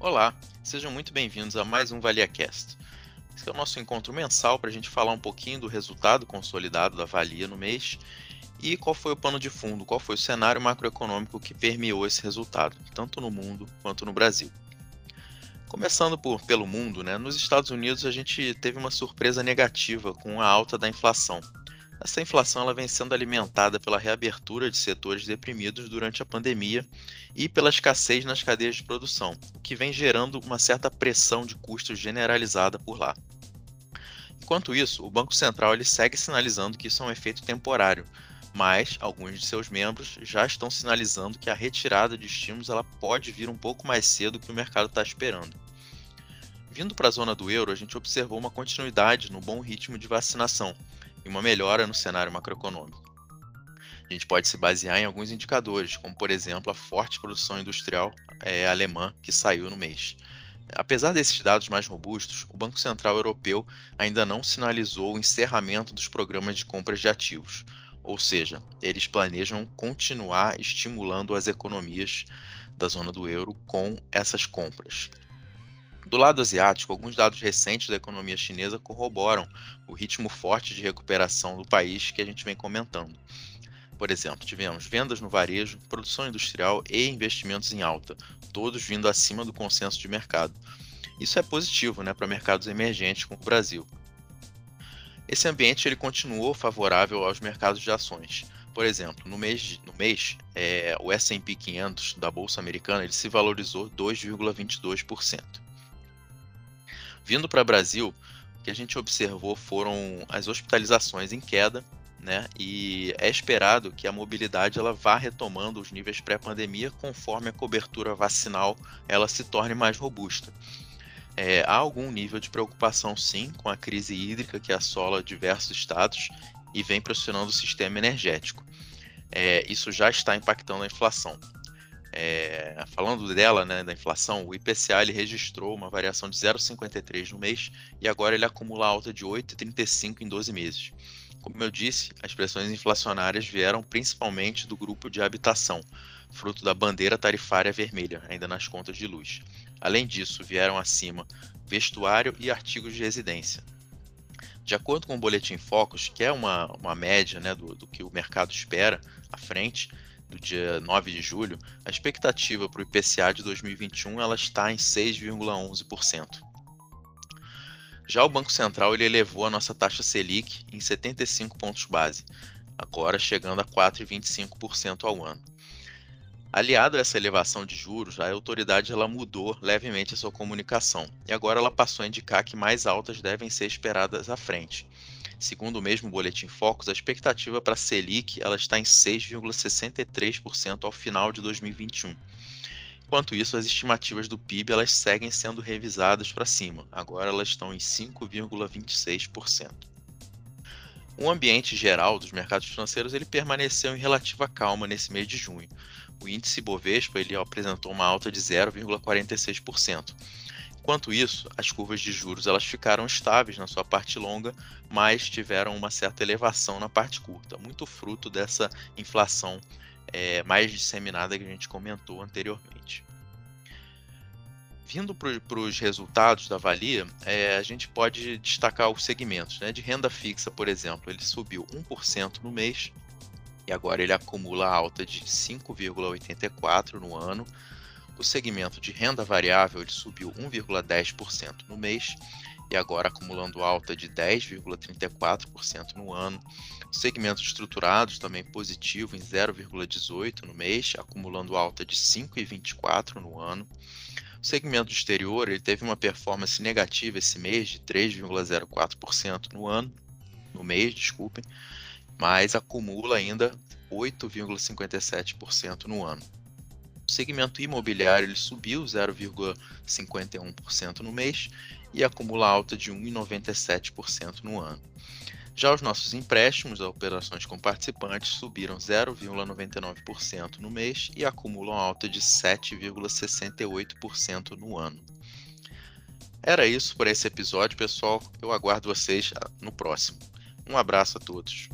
Olá, sejam muito bem-vindos a mais um ValiaCast. Esse é o nosso encontro mensal para a gente falar um pouquinho do resultado consolidado da Valia no mês e qual foi o pano de fundo, qual foi o cenário macroeconômico que permeou esse resultado, tanto no mundo quanto no Brasil. Começando por, pelo mundo, né, nos Estados Unidos a gente teve uma surpresa negativa com a alta da inflação. Essa inflação ela vem sendo alimentada pela reabertura de setores deprimidos durante a pandemia e pela escassez nas cadeias de produção, o que vem gerando uma certa pressão de custos generalizada por lá. Enquanto isso, o Banco Central ele segue sinalizando que isso é um efeito temporário, mas alguns de seus membros já estão sinalizando que a retirada de estímulos ela pode vir um pouco mais cedo do que o mercado está esperando. Vindo para a zona do euro, a gente observou uma continuidade no bom ritmo de vacinação, e uma melhora no cenário macroeconômico. A gente pode se basear em alguns indicadores, como por exemplo a forte produção industrial é, alemã que saiu no mês. Apesar desses dados mais robustos, o Banco Central Europeu ainda não sinalizou o encerramento dos programas de compras de ativos, ou seja, eles planejam continuar estimulando as economias da zona do euro com essas compras. Do lado asiático, alguns dados recentes da economia chinesa corroboram o ritmo forte de recuperação do país que a gente vem comentando. Por exemplo, tivemos vendas no varejo, produção industrial e investimentos em alta, todos vindo acima do consenso de mercado. Isso é positivo né, para mercados emergentes como o Brasil. Esse ambiente ele continuou favorável aos mercados de ações. Por exemplo, no mês, no mês é, o S&P 500 da Bolsa Americana ele se valorizou 2,22%. Vindo para o Brasil, o que a gente observou foram as hospitalizações em queda, né? E é esperado que a mobilidade ela vá retomando os níveis pré-pandemia conforme a cobertura vacinal ela se torne mais robusta. É, há algum nível de preocupação, sim, com a crise hídrica que assola diversos estados e vem pressionando o sistema energético. É, isso já está impactando a inflação. É, falando dela, né, da inflação, o IPCA ele registrou uma variação de 0,53 no mês e agora ele acumula alta de 8,35 em 12 meses. Como eu disse, as pressões inflacionárias vieram principalmente do grupo de habitação, fruto da bandeira tarifária vermelha, ainda nas contas de luz. Além disso, vieram acima vestuário e artigos de residência. De acordo com o Boletim Focus, que é uma, uma média né, do, do que o mercado espera à frente, do dia 9 de julho, a expectativa para o IPCA de 2021 ela está em 6,11%. Já o Banco Central ele elevou a nossa taxa Selic em 75 pontos base, agora chegando a 4,25% ao ano. Aliado a essa elevação de juros, a autoridade ela mudou levemente a sua comunicação e agora ela passou a indicar que mais altas devem ser esperadas à frente. Segundo o mesmo boletim Focus, a expectativa para a Selic ela está em 6,63% ao final de 2021. Enquanto isso, as estimativas do PIB elas seguem sendo revisadas para cima. Agora elas estão em 5,26%. O ambiente geral dos mercados financeiros ele permaneceu em relativa calma nesse mês de junho. O índice Bovespa ele apresentou uma alta de 0,46%. Enquanto isso, as curvas de juros elas ficaram estáveis na sua parte longa, mas tiveram uma certa elevação na parte curta, muito fruto dessa inflação é, mais disseminada que a gente comentou anteriormente. Vindo para os resultados da Valia, é, a gente pode destacar os segmentos. Né? De renda fixa, por exemplo, ele subiu 1% no mês e agora ele acumula alta de 5,84% no ano o segmento de renda variável subiu 1,10% no mês e agora acumulando alta de 10,34% no ano. O segmento estruturados também positivo em 0,18% no mês, acumulando alta de 5,24% no ano. O segmento exterior ele teve uma performance negativa esse mês de 3,04% no ano, no mês, desculpem, mas acumula ainda 8,57% no ano. O segmento imobiliário ele subiu 0,51% no mês e acumula alta de 1,97% no ano. Já os nossos empréstimos a operações com participantes subiram 0,99% no mês e acumulam alta de 7,68% no ano. Era isso por esse episódio, pessoal. Eu aguardo vocês no próximo. Um abraço a todos.